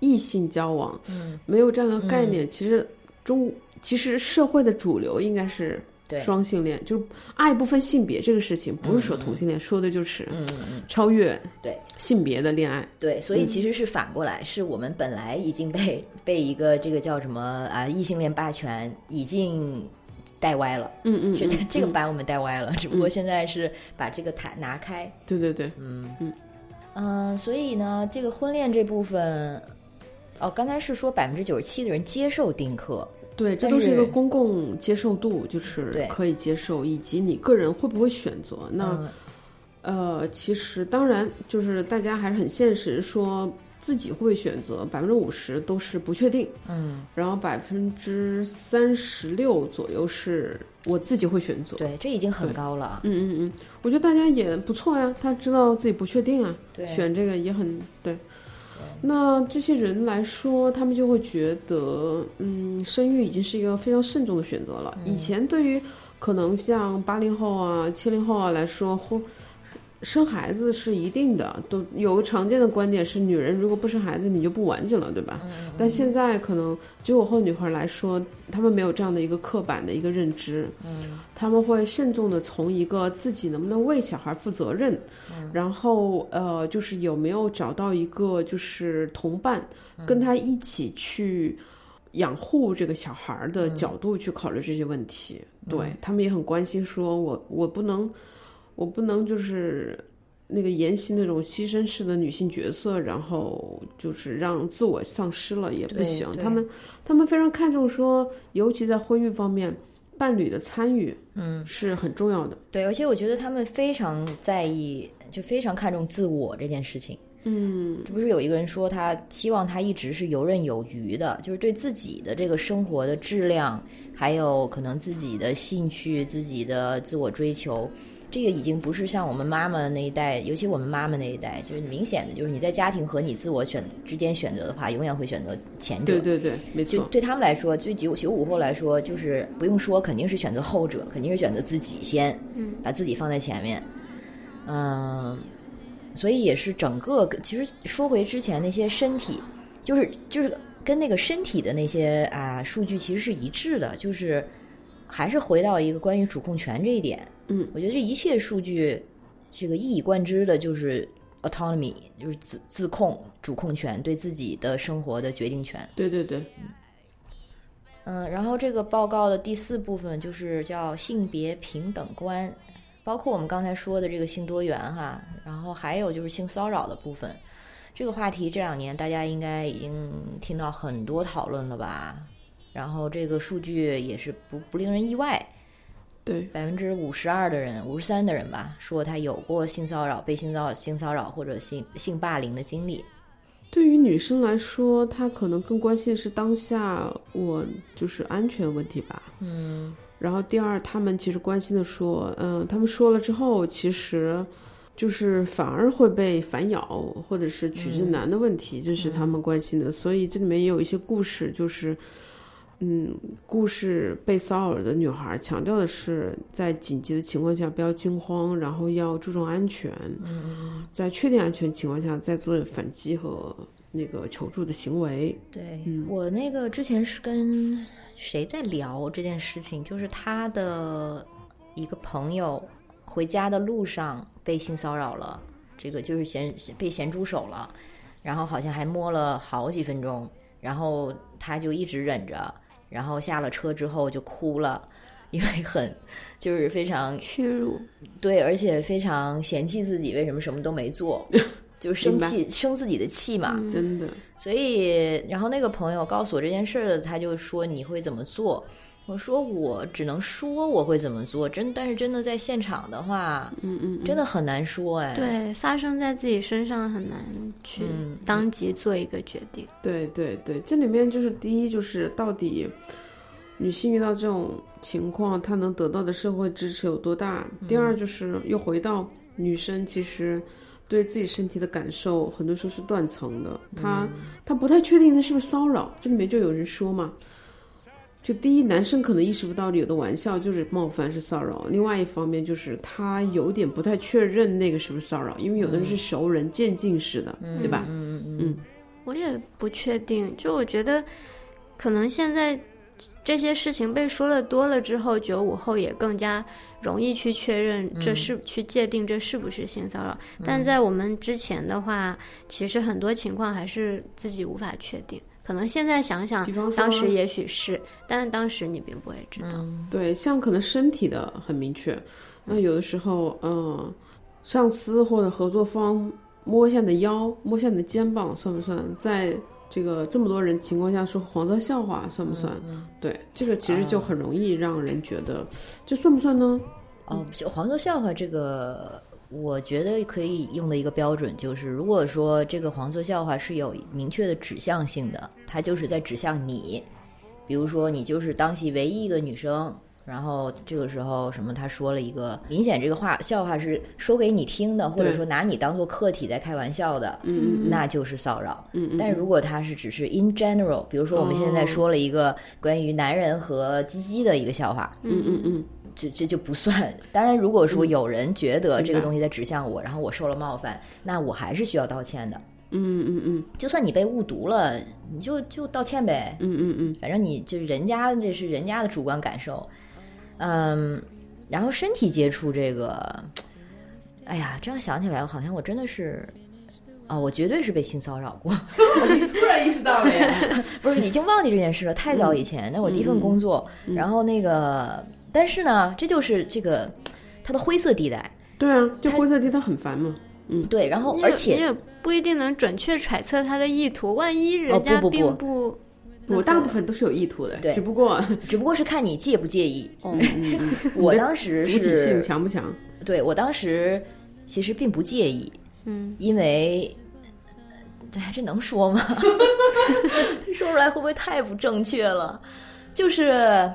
异性交往，嗯，没有这样的概念，其实中其实社会的主流应该是对。双性恋，就是爱不分性别这个事情，不是说同性恋，说的就是嗯嗯，超越对。性别的恋爱。对，所以其实是反过来，是我们本来已经被 *laughs* 被一个这个叫什么啊、异性恋霸权已经带歪了。嗯嗯，是嗯这个把我们带歪了，只不过现在是把这个台拿开，对对对，嗯、所以呢，这个婚恋这部分，哦，刚才是说百分之九十七的人接受丁克，对，这都是一个公共接受度，就是可以接受，以及你个人会不会选择。那、嗯。呃，其实当然就是大家还是很现实，说自己会选择，百分之五十都是不确定，嗯，然后百分之三十六左右是我自己会选择。对，这已经很高了，嗯嗯嗯，我觉得大家也不错呀，他知道自己不确定啊，对，选这个也很对。那这些人来说，他们就会觉得，嗯，生育已经是一个非常慎重的选择了。以前对于可能像八零后啊、七零后啊来说，或生孩子是一定的，都有个常见的观点是，女人如果不生孩子，你就不完整了，对吧？但现在可能九五后女孩来说，她们没有这样的一个刻板的一个认知，嗯，他们会慎重的从一个自己能不能为小孩负责任，然后呃，就是有没有找到一个就是同伴，跟他一起去养护这个小孩儿的角度去考虑这些问题。对他们也很关心，说我我不能，我不能就是那个沿袭那种牺牲式的女性角色，然后就是让自我丧失了也不行。对他们他们非常看重说，尤其在婚育方面，伴侣的参与，嗯，是很重要的。对，而且我觉得他们非常在意，就非常看重自我这件事情。嗯，这不是有一个人说他希望他一直是游刃有余的，就是对自己的这个生活的质量，还有可能自己的兴趣、自己的自我追求，这个已经不是像我们妈妈那一代，尤其我们妈妈那一代，就是明显的就是你在家庭和你自我选之间选择的话，永远会选择前者。对对对，没错。就对他们来说，对九九五后来说，就是不用说，肯定是选择后者，肯定是选择自己先，嗯，把自己放在前面，嗯，所以也是整个，其实说回之前那些身体，就是就是跟那个身体的那些啊数据其实是一致的，就是还是回到一个关于主控权这一点，嗯，我觉得这一切数据，这个一以贯之的就是 autonomy，就是自自控、主控权，对自己的生活的决定权。对对对，嗯，然后这个报告的第四部分就是叫性别平等观，包括我们刚才说的这个性多元哈，然后还有就是性骚扰的部分，这个话题这两年大家应该已经听到很多讨论了吧？然后这个数据也是不不令人意外，对，百分之五十二的人，五十三的人吧，说他有过性骚扰、被性骚扰、性骚扰或者性性霸凌的经历。对于女生来说，她可能更关心的是当下我就是安全问题吧。嗯然后第二，他们其实关心的说，嗯、他们说了之后，其实就是反而会被反咬，或者是取之难的问题，这是他们关心的。所以这里面也有一些故事，就是，嗯，故事被骚扰的女孩强调的是，在紧急的情况下不要惊慌，然后要注重安全，在确定安全情况下再做反击和那个求助的行为。对、我那个之前是跟谁在聊这件事情，就是他的一个朋友回家的路上被性骚扰了，这个就是咸被咸猪手了，然后好像还摸了好几分钟，然后他就一直忍着，然后下了车之后就哭了。因为很，就是非常屈辱，对，而且非常嫌弃自己为什么什么都没做，*laughs* 就是生气生自己的气嘛。真的，所以，然后那个朋友告诉我这件事儿，他就说你会怎么做？我说我只能说我会怎么做，真但是真的在现场的话，嗯嗯，真的很难说哎。对，发生在自己身上很难去嗯当即做一个决定。对对对，这里面就是第一，就是到底女性遇到这种情况，她能得到的社会支持有多大？第二，就是又回到女生其实对自己身体的感受，很多时候是断层的，她她不太确定那是不是骚扰。这里面就有人说嘛。就第一，男生可能意识不到有的玩笑就是冒犯是骚扰；另外一方面就是他有点不太确认那个是不是骚扰，因为有的人是熟人渐进式的，对吧？嗯嗯嗯我也不确定，就我觉得，可能现在这些事情被说的多了之后，九五后也更加容易去确认这是、去界定这是不是性骚扰。但在我们之前的话，其实很多情况还是自己无法确定。可能现在想想比方，说当时也许是，但是当时你并不会知道。对，像可能身体的很明确，那有的时候，嗯，上司或者合作方摸一下你的腰，摸一下你的肩膀，算不算？在这个这么多人情况下说黄色笑话，算不算？对，这个其实就很容易让人觉得，这算不算呢？哦，黄色笑话这个，我觉得可以用的一个标准就是，如果说这个黄色笑话是有明确的指向性的，它就是在指向你，比如说你就是当系唯一一个女生。然后这个时候，什么？他说了一个明显这个话笑话是说给你听的，或者说拿你当做客体在开玩笑的，嗯嗯那就是骚扰。嗯嗯，但是如果他是只是 in general，比如说我们现在哦说了一个关于男人和鸡鸡的一个笑话，嗯嗯嗯，这这就不算。当然，如果说有人觉得这个东西在指向我，然后我受了冒犯，那我还是需要道歉的。嗯嗯嗯就算你被误读了，你就就道歉呗。嗯嗯嗯，反正你就是人家这是人家的主观感受，嗯，然后身体接触这个，哎呀，这样想起来，好像我真的是。啊、我绝对是被性骚扰过，*laughs* 突然意识到了呀。*laughs* 不是已经忘记这件事了，太早以前。那我第一份工作，然后那个，但是呢，这就是这个它的灰色地带，对啊，就灰色地带很烦嘛。嗯对，然后你也你而且也不一定能准确揣测他的意图，万一人家并不不不并不，我大部分都是有意图的，对只不过只不过是看你介不介意。嗯 *laughs* 我当时主体性，强不强？对我当时其实并不介意，嗯，因为，对，这能说吗？*laughs* 说出来会不会太不正确了？就是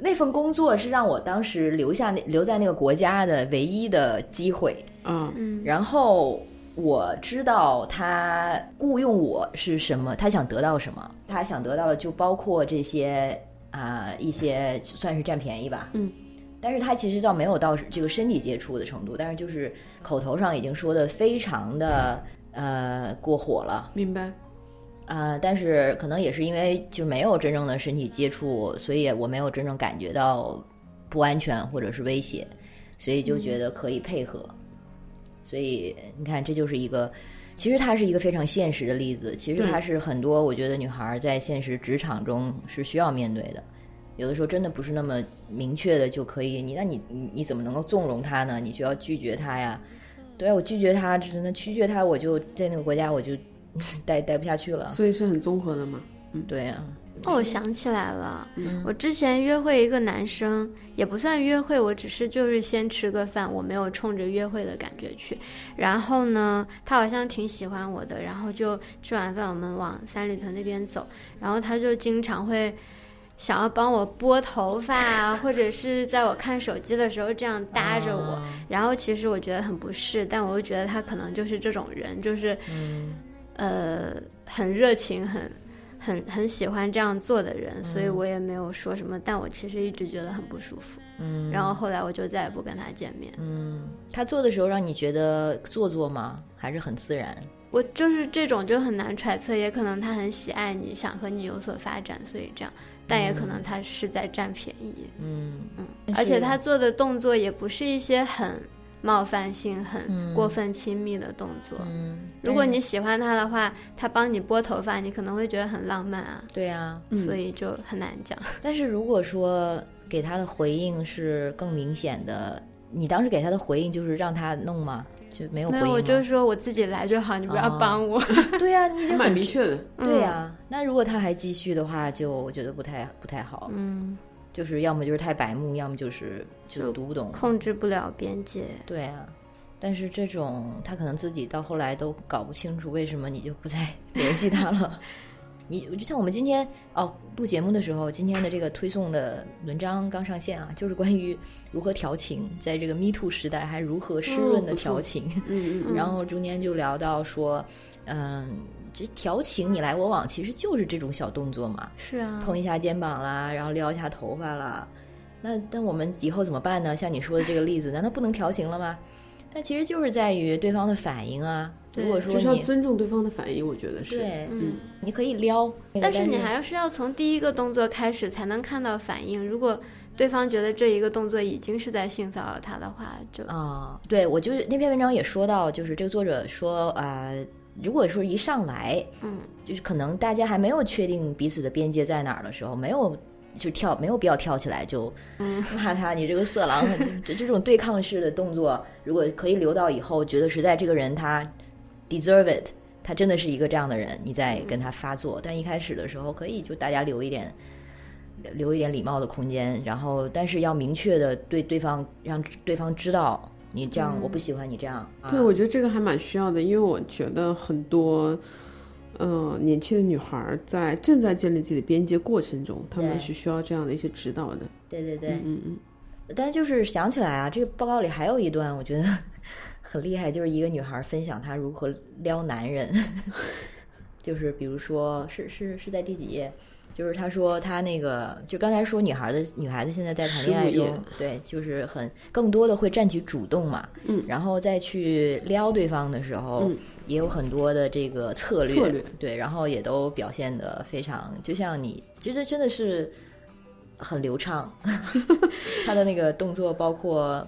那份工作是让我当时留下那留在那个国家的唯一的机会，嗯，嗯。然后我知道他雇佣我是什么，他想得到什么，他想得到的就包括这些啊、一些算是占便宜吧，嗯，但是他其实倒没有到这个身体接触的程度，但是就是口头上已经说的非常的呃过火了，明白。啊，但是可能也是因为就没有真正的身体接触，所以我没有真正感觉到不安全或者是威胁，所以就觉得可以配合。所以你看，这就是一个，其实它是一个非常现实的例子。其实对它是很多我觉得女孩在现实职场中是需要面对的。有的时候真的不是那么明确的就可以，你那你你你怎么能够纵容他呢？你就要拒绝他呀。对啊，我拒绝他，只能拒绝他，我就在那个国家我就待待不下去了。所以是很综合的嘛。对呀、哦，我想起来了，我之前约会一个男生，也不算约会，我只是就是先吃个饭，我没有冲着约会的感觉去。然后呢，他好像挺喜欢我的，然后就吃完饭我们往三里屯那边走，然后他就经常会。想要帮我拨头发啊，或者是在我看手机的时候这样搭着我，然后其实我觉得很不适，但我又觉得他可能就是这种人，就是，呃，很热情，很很很喜欢这样做的人，所以我也没有说什么，但我其实一直觉得很不舒服。嗯，然后后来我就再也不跟他见面。嗯，他做的时候让你觉得做作吗？还是很自然？我就是这种就很难揣测，也可能他很喜爱你，想和你有所发展，所以这样，但也可能他是在占便宜。嗯嗯，而且他做的动作也不是一些很冒犯性、很过分亲密的动作。嗯，如果你喜欢他的话，他帮你拨头发，你可能会觉得很浪漫啊。对啊，所以就很难讲。*laughs* 但是如果说给他的回应是更明显的，你当时给他的回应就是让他弄吗？就没有回没有，应吗？我就说我自己来就好，你不要帮我。*laughs* 对啊、你已经 *laughs* 蛮很明确的。对呀、那如果他还继续的话，就我觉得不太不太好。嗯，就是要么就是太白目，要么就是就是读不懂。控制不了边界。对啊，但是这种他可能自己到后来都搞不清楚为什么你就不再 *laughs* 联系他了。你就像我们今天哦录节目的时候，今天的这个推送的文章刚上线啊，就是关于如何调情，在这个 Me Too 时代还如何湿润的调情。嗯嗯然后中间就聊到说，嗯，这调情你来我往，其实就是这种小动作嘛，是啊，碰一下肩膀啦，然后撩一下头发啦。那但我们以后怎么办呢？像你说的这个例子，难道不能调情了吗？但其实就是在于对方的反应啊。如果说就是要尊重对方的反应，我觉得是。对，嗯，你可以撩，但是你还是要从第一个动作开始才能看到反应。如果对方觉得这一个动作已经是在性骚扰他的话，就啊、对我就是那篇文章也说到，就是这个作者说啊、呃如果说一上来，嗯，就是可能大家还没有确定彼此的边界在哪儿的时候，没有就跳，没有必要跳起来就嗯骂他，你这个色狼，这这种对抗式的动作，如果可以留到以后，觉得实在这个人他 deserve it，他真的是一个这样的人，你再跟他发作。但一开始的时候，可以就大家留一点。留一点礼貌的空间，然后但是要明确的对对方让对方知道你这样，我不喜欢你这样。对，啊我觉得这个还蛮需要的，因为我觉得很多，呃，年轻的女孩儿在正在建立自己的边界过程中，她们是需要这样的一些指导的。对对对，嗯嗯，但就是想起来啊，这个报告里还有一段我觉得很厉害，就是一个女孩分享她如何撩男人，*laughs* 就是比如说是是是在第几页？就是他说他那个，就刚才说女孩的女孩子现在在谈恋爱15页中，对，就是很更多的会占起主动嘛，嗯，然后再去撩对方的时候，嗯也有很多的这个策略，策略对，然后也都表现的非常，就像你，其实真的是很流畅，*laughs* 他的那个动作包括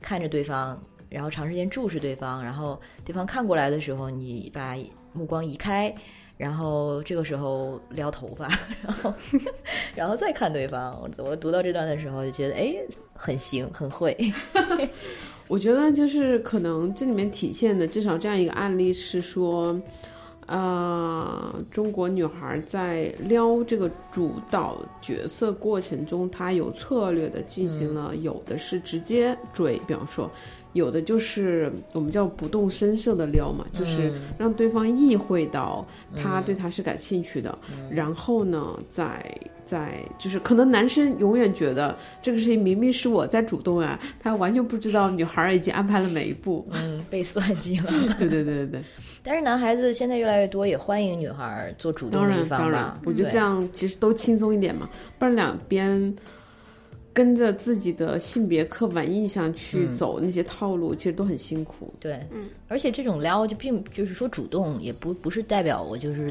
看着对方，然后长时间注视对方，然后对方看过来的时候，你把目光移开，然后这个时候撩头发，然后 *laughs* 然后再看对方。我我读到这段的时候就觉得，哎，很行，很会。*laughs* 我觉得就是可能这里面体现的至少这样一个案例是说，呃，中国女孩在撩这个主导角色过程中，她有策略的进行了，有的是直接追，比方说。有的就是我们叫不动声色的撩嘛，就是让对方意会到他对他是感兴趣的，然后呢，再再就是可能男生永远觉得这个事情明明是我在主动啊，他完全不知道女孩儿已经安排了哪一步。嗯，被算计了。对对对对对，*laughs* 但是男孩子现在越来越多，也欢迎女孩儿做主动当的一方然当然吧，。我觉得这样其实都轻松一点嘛，不然两边跟着自己的性别刻板印象去走那些套路，其实都很辛苦。对，嗯，而且这种撩就并就是说主动，也不不是代表我就是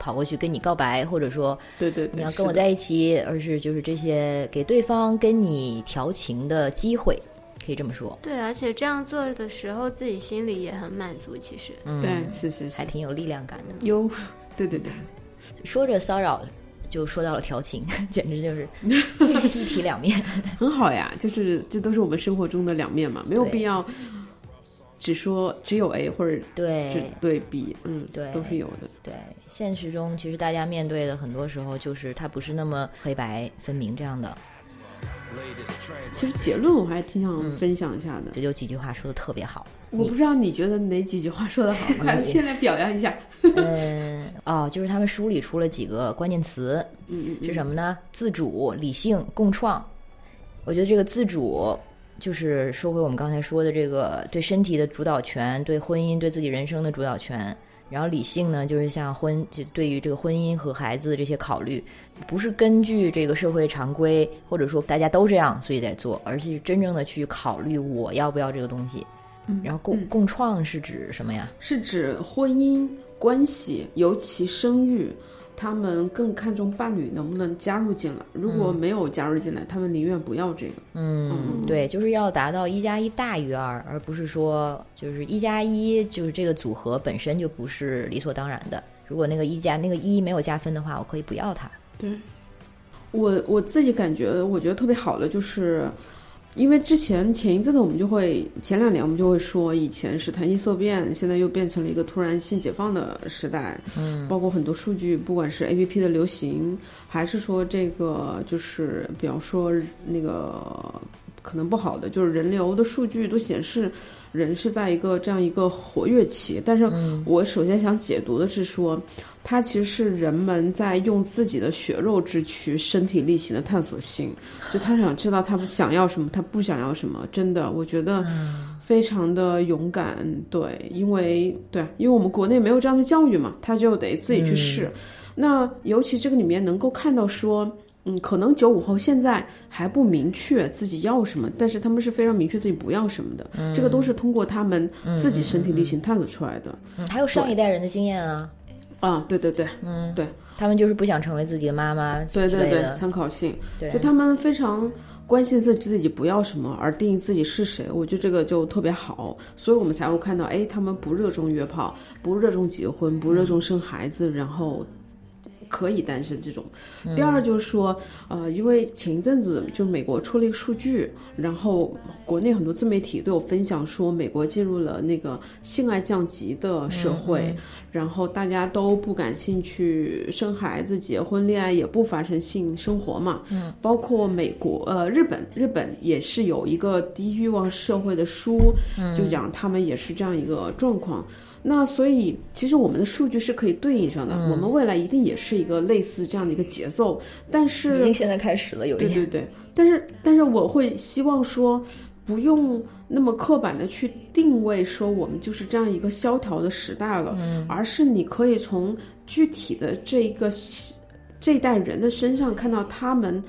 跑过去跟你告白，或者说对对对，你要跟我在一起，而是就是这些给对方跟你调情的机会，可以这么说。对，而且这样做的时候，自己心里也很满足。其实，嗯，对，是是是还，挺有力量感的。有，对对对，说着骚扰就说到了调情，*laughs* 简直就是 *laughs* 一体两面。*laughs* 很好呀，就是这都是我们生活中的两面嘛，没有必要只说只有 A 或者只对对 B，嗯，对都是有的。对，现实中其实大家面对的很多时候就是它不是那么黑白分明这样的。其实结论我还挺想嗯分享一下的，这就几句话说的特别好。我不知道你觉得哪几句话说的好，快先来表扬一下。嗯，哦，就是他们梳理出了几个关键词，嗯嗯是什么呢？自主、理性、共创。我觉得这个自主，就是说回我们刚才说的这个对身体的主导权，对婚姻、对自己人生的主导权。然后理性呢，就是像婚，就对于这个婚姻和孩子的这些考虑，不是根据这个社会常规，或者说大家都这样，所以在做，而是真正的去考虑我要不要这个东西。嗯然后共、共创是指什么呀？是指婚姻关系，尤其生育，他们更看重伴侣能不能加入进来。如果没有加入进来，他们宁愿不要这个。嗯，对，就是要达到一加一大于二，而不是说就是一加一，就是这个组合本身就不是理所当然的。如果那个一加那个一没有加分的话，我可以不要它。对，我我自己感觉，我觉得特别好的就是。因为之前前一阵子我们就会，前两年我们就会说，以前是谈性色变，现在又变成了一个突然性解放的时代。嗯，包括很多数据，不管是 A P P 的流行，还是说这个就是，比方说那个可能不好的，就是人流的数据都显示人是在一个这样一个活跃期。但是我首先想解读的是说，它其实是人们在用自己的血肉之躯、身体力行的探索性，就他想知道他们想要什么，他不想要什么。真的，我觉得非常的勇敢。对，因为对，因为我们国内没有这样的教育嘛，他就得自己去试。那尤其这个里面能够看到说。嗯，可能九五后现在还不明确自己要什么，但是他们是非常明确自己不要什么的。这个都是通过他们自己身体力行探索出来的。嗯，还有上一代人的经验啊，啊，对对对，嗯，对，他们就是不想成为自己的妈妈对对对，参考性，对就他们非常关心自己自己不要什么，而定义自己是谁。我觉得这个就特别好，所以我们才会看到，哎，他们不热衷约炮，不热衷结婚，不热衷生孩子，然后。可以单身这种。第二就是说，呃，因为前一阵子就美国出了一个数据，然后国内很多自媒体都有分享说，美国进入了那个性爱降级的社会，然后大家都不感兴趣生孩子、结婚、恋爱，也不发生性生活嘛。嗯，包括美国、呃日本，日本也是有一个低欲望社会的书，就讲他们也是这样一个状况。那所以，其实我们的数据是可以对应上的，我们未来一定也是一个类似这样的一个节奏。但已是，经现在开始了，有一点对对对，但是但是我会希望说，不用那么刻板的去定位说我们就是这样一个萧条的时代了，而是你可以从具体的这一个这一代人的身上看到他们。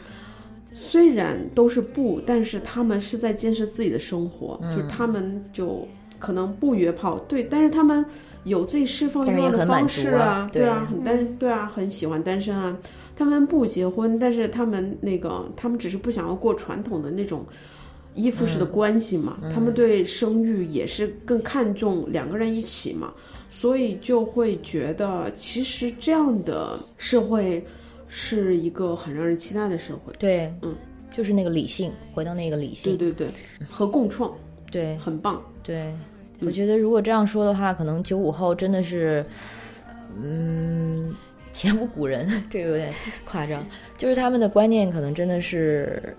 虽然都是不，但是他们是在建设自己的生活，就是他们就可能不约炮，对，但是他们有自己释放欲望的方式啊，对啊，很单，对啊，很喜欢单身啊。他们不结婚，但是他们那个，他们只是不想要过传统的那种依附式的关系嘛。他们对生育也是更看重两个人一起嘛，所以就会觉得，其实这样的社会是一个很让人期待的社会。对，嗯，就是那个理性，回到那个理性对，对对，和共创对很棒。对，我觉得如果这样说的话，可能九五后真的是，嗯，前无古人，*laughs* 这个有点夸张，就是他们的观念可能真的是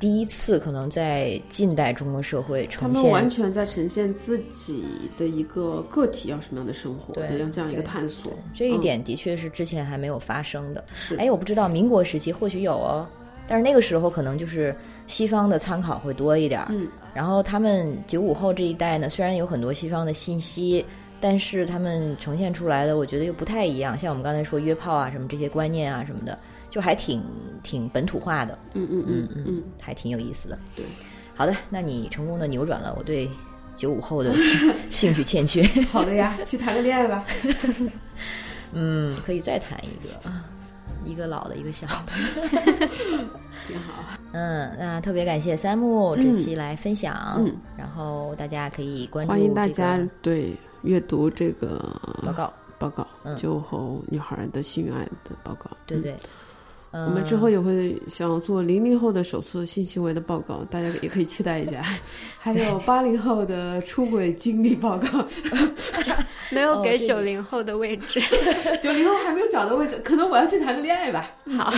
第一次，可能在近代中国社会呈现他呈们完。全在呈现自己的一个个体要什么样的生活对要这样一个探索。这一嗯点的确是之前还没有发生的。是哎，我不知道民国时期或许有哦，但是那个时候可能就是西方的参考会多一点儿。嗯，然后他们九五后这一代呢，虽然有很多西方的信息，但是他们呈现出来的，我觉得又不太一样。像我们刚才说约炮啊什么这些观念啊什么的，就还挺挺本土化的，嗯嗯嗯嗯嗯，还挺有意思的。对，好的，那你成功的扭转了我对九五后的兴趣欠缺。*laughs* 好的呀，去谈个恋爱吧。*laughs* 嗯，可以再谈一个，一个老的，一个小的。*laughs* 挺好。嗯，那特别感谢三木这期来分享，嗯然后大家可以关注欢迎大家对阅读这个报告。报告，嗯酒后女孩的性爱的报告。对对嗯，我们之后也会想做零零后的首次性行为的报告，大家也可以期待一下。*laughs* 还有八零后的出轨经历报告，*laughs* *laughs* 没有给九零后的位置。*laughs* 九零后还没有找到位置，*laughs* 可能我要去谈个恋爱吧。好，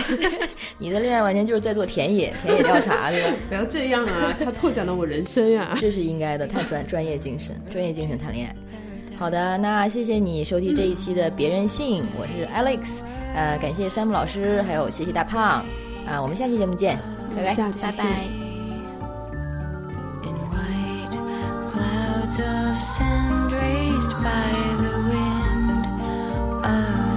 你的恋爱完全就是在做田野田野调查，对吧？不要这样啊，他拓展了我人生呀、这是应该的，太专专业精神，专业精神谈恋爱。好的，那谢谢你收听这一期的别任性，我是 Alex，呃，感谢 Sam 老师，还有谢谢大胖，啊、我们下期节目见，拜拜。拜下期见。拜。in white clouds of sand raised by the wind. of